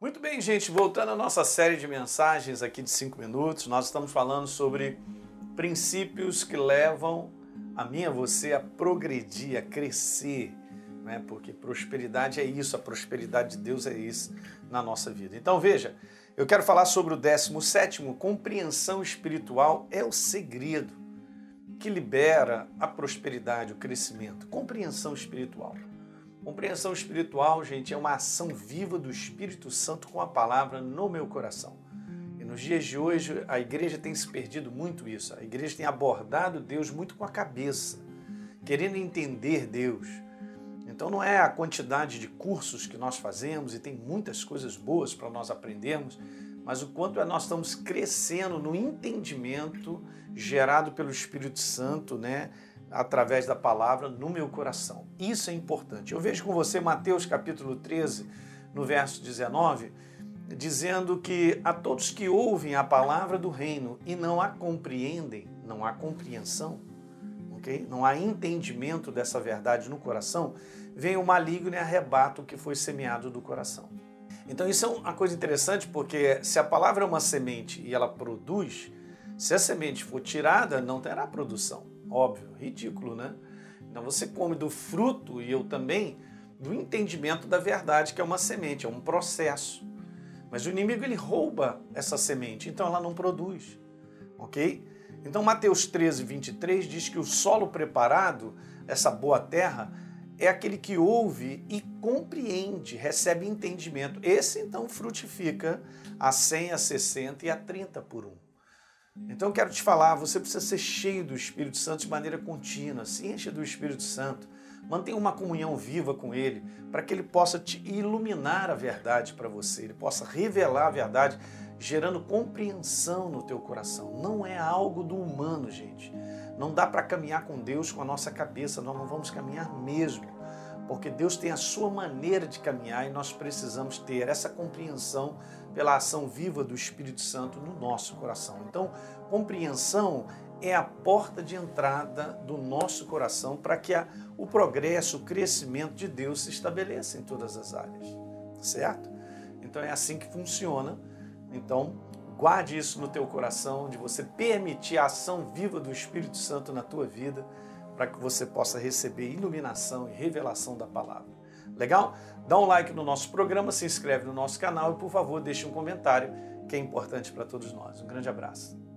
Muito bem, gente, voltando à nossa série de mensagens aqui de 5 minutos, nós estamos falando sobre princípios que levam a mim e a você a progredir, a crescer, né? porque prosperidade é isso, a prosperidade de Deus é isso na nossa vida. Então veja, eu quero falar sobre o 17, compreensão espiritual é o segredo que libera a prosperidade, o crescimento. Compreensão espiritual. Compreensão espiritual, gente, é uma ação viva do Espírito Santo com a palavra no meu coração. E nos dias de hoje, a igreja tem se perdido muito isso. A igreja tem abordado Deus muito com a cabeça, querendo entender Deus. Então não é a quantidade de cursos que nós fazemos e tem muitas coisas boas para nós aprendermos, mas o quanto é nós estamos crescendo no entendimento gerado pelo Espírito Santo, né? Através da palavra no meu coração. Isso é importante. Eu vejo com você Mateus capítulo 13, no verso 19, dizendo que a todos que ouvem a palavra do reino e não a compreendem, não há compreensão, ok? Não há entendimento dessa verdade no coração, vem o maligno e arrebata o que foi semeado do coração. Então isso é uma coisa interessante porque se a palavra é uma semente e ela produz, se a semente for tirada, não terá produção. Óbvio, ridículo, né? Então você come do fruto e eu também do entendimento da verdade, que é uma semente, é um processo. Mas o inimigo ele rouba essa semente, então ela não produz. Ok? Então Mateus 13, 23 diz que o solo preparado, essa boa terra, é aquele que ouve e compreende, recebe entendimento. Esse então frutifica a 100, a 60 e a 30 por um. Então eu quero te falar, você precisa ser cheio do Espírito Santo de maneira contínua, se enche do Espírito Santo, mantenha uma comunhão viva com Ele, para que Ele possa te iluminar a verdade para você, Ele possa revelar a verdade, gerando compreensão no teu coração. Não é algo do humano, gente. Não dá para caminhar com Deus com a nossa cabeça, nós não vamos caminhar mesmo porque Deus tem a sua maneira de caminhar e nós precisamos ter essa compreensão pela ação viva do Espírito Santo no nosso coração. Então, compreensão é a porta de entrada do nosso coração para que a, o progresso, o crescimento de Deus se estabeleça em todas as áreas, certo? Então é assim que funciona. Então, guarde isso no teu coração, de você permitir a ação viva do Espírito Santo na tua vida para que você possa receber iluminação e revelação da palavra. Legal? Dá um like no nosso programa, se inscreve no nosso canal e, por favor, deixe um comentário que é importante para todos nós. Um grande abraço.